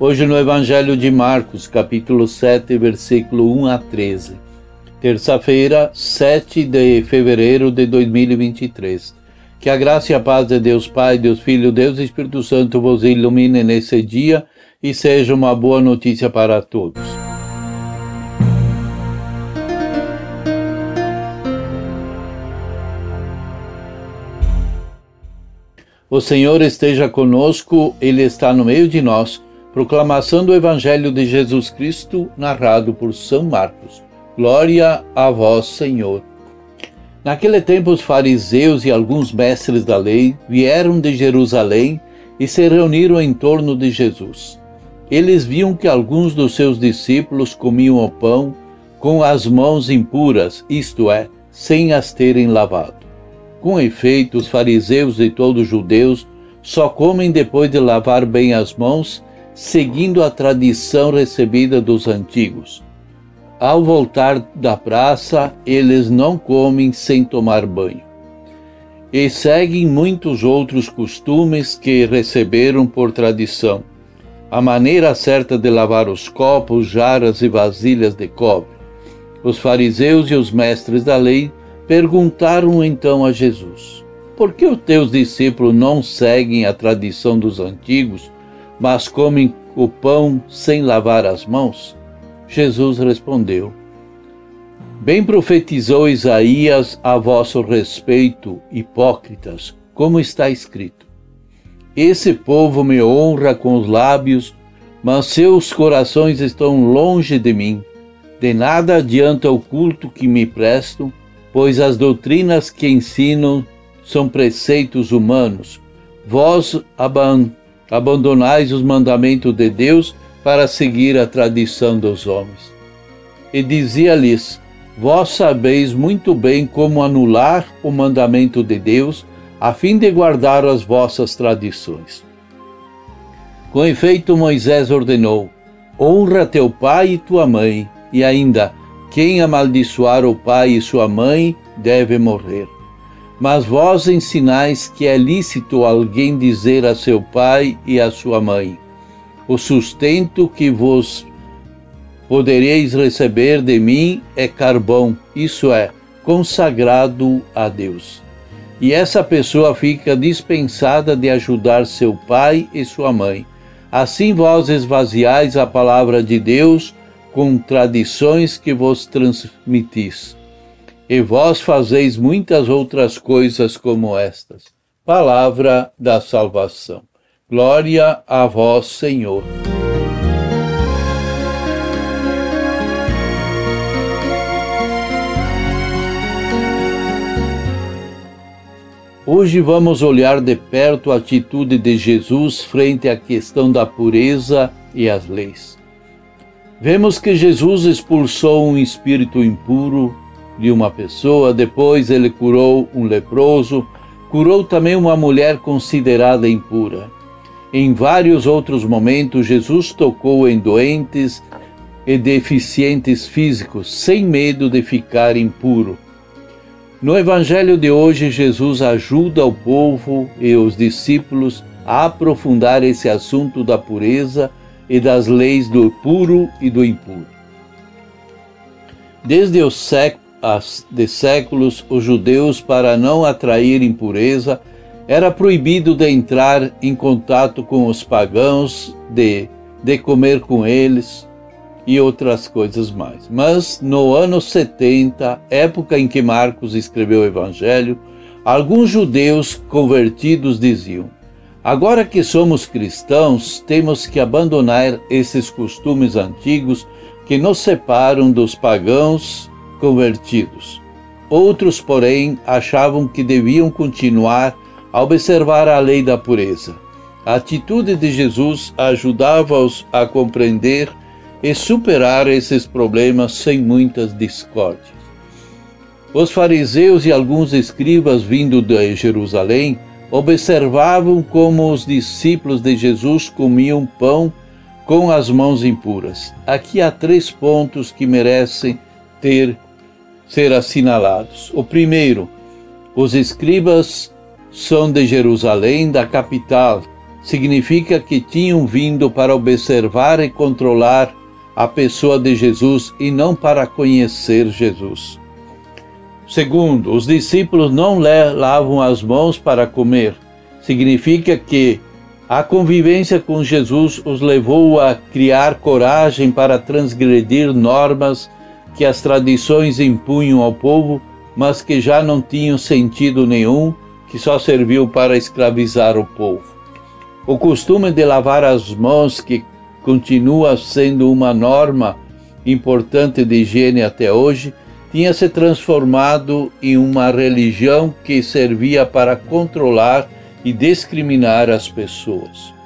hoje no Evangelho de Marcos, capítulo 7, versículo 1 a 13. Terça-feira, 7 de fevereiro de 2023. Que a graça e a paz de Deus Pai, Deus Filho, Deus Espírito Santo vos ilumine nesse dia e seja uma boa notícia para todos. O Senhor esteja conosco, Ele está no meio de nós. Proclamação do Evangelho de Jesus Cristo, narrado por São Marcos. Glória a vós, Senhor. Naquele tempo, os fariseus e alguns mestres da lei vieram de Jerusalém e se reuniram em torno de Jesus. Eles viam que alguns dos seus discípulos comiam o pão com as mãos impuras, isto é, sem as terem lavado. Com efeito, os fariseus e todos os judeus só comem depois de lavar bem as mãos, seguindo a tradição recebida dos antigos. Ao voltar da praça, eles não comem sem tomar banho. E seguem muitos outros costumes que receberam por tradição a maneira certa de lavar os copos, jarras e vasilhas de cobre. Os fariseus e os mestres da lei perguntaram então a Jesus: Por que os teus discípulos não seguem a tradição dos antigos, mas comem o pão sem lavar as mãos? Jesus respondeu: Bem profetizou Isaías a vosso respeito, hipócritas, como está escrito. Esse povo me honra com os lábios, mas seus corações estão longe de mim. De nada adianta o culto que me prestam, pois as doutrinas que ensinam são preceitos humanos. Vós abandonais os mandamentos de Deus para seguir a tradição dos homens. E dizia-lhes: Vós sabeis muito bem como anular o mandamento de Deus a fim de guardar as vossas tradições. Com efeito, Moisés ordenou: honra teu pai e tua mãe, e ainda, quem amaldiçoar o pai e sua mãe deve morrer. Mas vós ensinais que é lícito alguém dizer a seu pai e a sua mãe: O sustento que vos podereis receber de mim é carvão, isso é, consagrado a Deus e essa pessoa fica dispensada de ajudar seu pai e sua mãe. Assim vós esvaziais a palavra de Deus com tradições que vos transmitis. E vós fazeis muitas outras coisas como estas. Palavra da salvação. Glória a vós, Senhor. Hoje vamos olhar de perto a atitude de Jesus frente à questão da pureza e as leis. Vemos que Jesus expulsou um espírito impuro de uma pessoa, depois ele curou um leproso, curou também uma mulher considerada impura. Em vários outros momentos, Jesus tocou em doentes e deficientes físicos, sem medo de ficar impuro no Evangelho de hoje, Jesus ajuda o povo e os discípulos a aprofundar esse assunto da pureza e das leis do puro e do impuro. Desde os séculos, de séculos, os judeus, para não atrair impureza, era proibido de entrar em contato com os pagãos, de, de comer com eles, e outras coisas mais. Mas no ano 70, época em que Marcos escreveu o Evangelho, alguns judeus convertidos diziam: Agora que somos cristãos, temos que abandonar esses costumes antigos que nos separam dos pagãos convertidos. Outros, porém, achavam que deviam continuar a observar a lei da pureza. A atitude de Jesus ajudava-os a compreender e superar esses problemas sem muitas discórdias. Os fariseus e alguns escribas vindo de Jerusalém observavam como os discípulos de Jesus comiam pão com as mãos impuras. Aqui há três pontos que merecem ter ser assinalados. O primeiro, os escribas são de Jerusalém, da capital. Significa que tinham vindo para observar e controlar a pessoa de Jesus e não para conhecer Jesus. Segundo, os discípulos não lavam as mãos para comer. Significa que a convivência com Jesus os levou a criar coragem para transgredir normas que as tradições impunham ao povo, mas que já não tinham sentido nenhum, que só serviu para escravizar o povo. O costume de lavar as mãos, que continua sendo uma norma importante de higiene até hoje, tinha se transformado em uma religião que servia para controlar e discriminar as pessoas.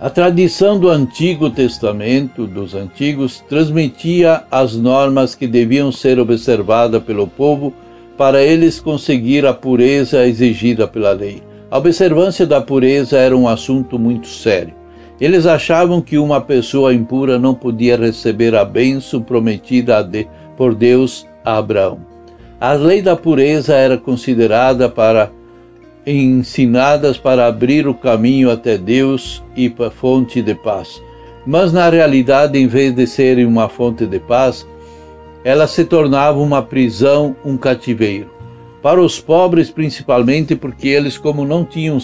A tradição do Antigo Testamento, dos antigos, transmitia as normas que deviam ser observadas pelo povo para eles conseguir a pureza exigida pela lei. A observância da pureza era um assunto muito sério. Eles achavam que uma pessoa impura não podia receber a bênção prometida por Deus a Abraão. A lei da pureza era considerada para ensinadas para abrir o caminho até Deus e para a fonte de paz. Mas na realidade, em vez de serem uma fonte de paz, ela se tornava uma prisão, um cativeiro. Para os pobres, principalmente, porque eles, como não tinham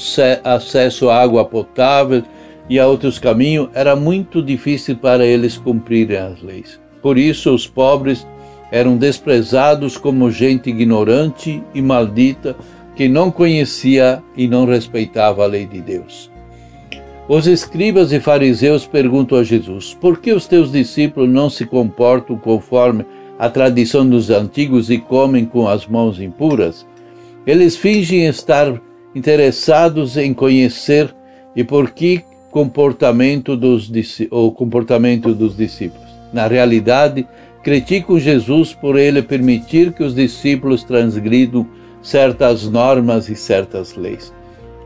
acesso à água potável e a outros caminhos, era muito difícil para eles cumprirem as leis. Por isso, os pobres eram desprezados como gente ignorante e maldita que não conhecia e não respeitava a lei de Deus. Os escribas e fariseus perguntam a Jesus: Por que os teus discípulos não se comportam conforme a tradição dos antigos e comem com as mãos impuras? Eles fingem estar interessados em conhecer e por que comportamento dos, o comportamento dos discípulos. Na realidade, criticam Jesus por ele permitir que os discípulos transgridam certas normas e certas leis.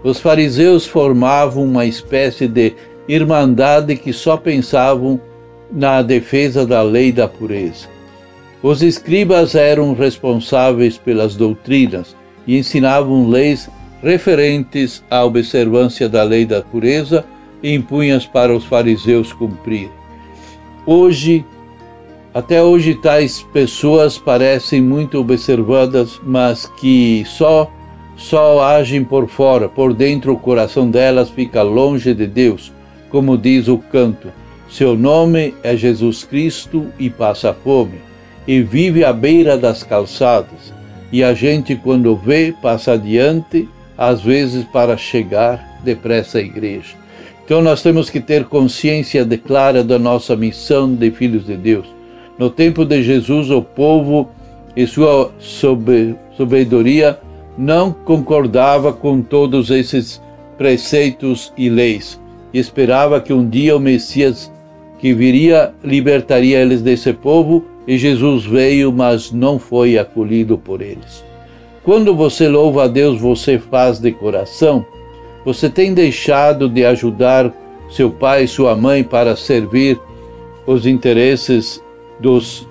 Os fariseus formavam uma espécie de irmandade que só pensavam na defesa da lei da pureza. Os escribas eram responsáveis pelas doutrinas e ensinavam leis referentes à observância da lei da pureza e impunhas para os fariseus cumprir. Hoje, até hoje, tais pessoas parecem muito observadas, mas que só só agem por fora, por dentro o coração delas fica longe de Deus, como diz o canto. Seu nome é Jesus Cristo e passa fome, e vive à beira das calçadas, e a gente, quando vê, passa adiante, às vezes para chegar depressa à igreja. Então nós temos que ter consciência clara da nossa missão de filhos de Deus no tempo de Jesus, o povo e sua sabedoria não concordava com todos esses preceitos e leis e esperava que um dia o Messias que viria libertaria eles desse povo e Jesus veio, mas não foi acolhido por eles. Quando você louva a Deus, você faz de coração? Você tem deixado de ajudar seu pai e sua mãe para servir os interesses dos,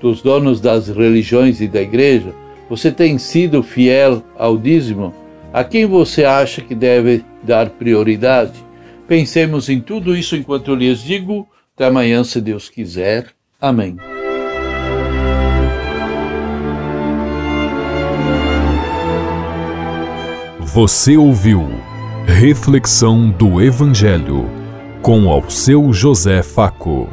dos donos das religiões e da igreja? Você tem sido fiel ao dízimo? A quem você acha que deve dar prioridade? Pensemos em tudo isso enquanto eu lhes digo. Até amanhã, se Deus quiser. Amém. Você ouviu Reflexão do Evangelho com ao seu José Faco.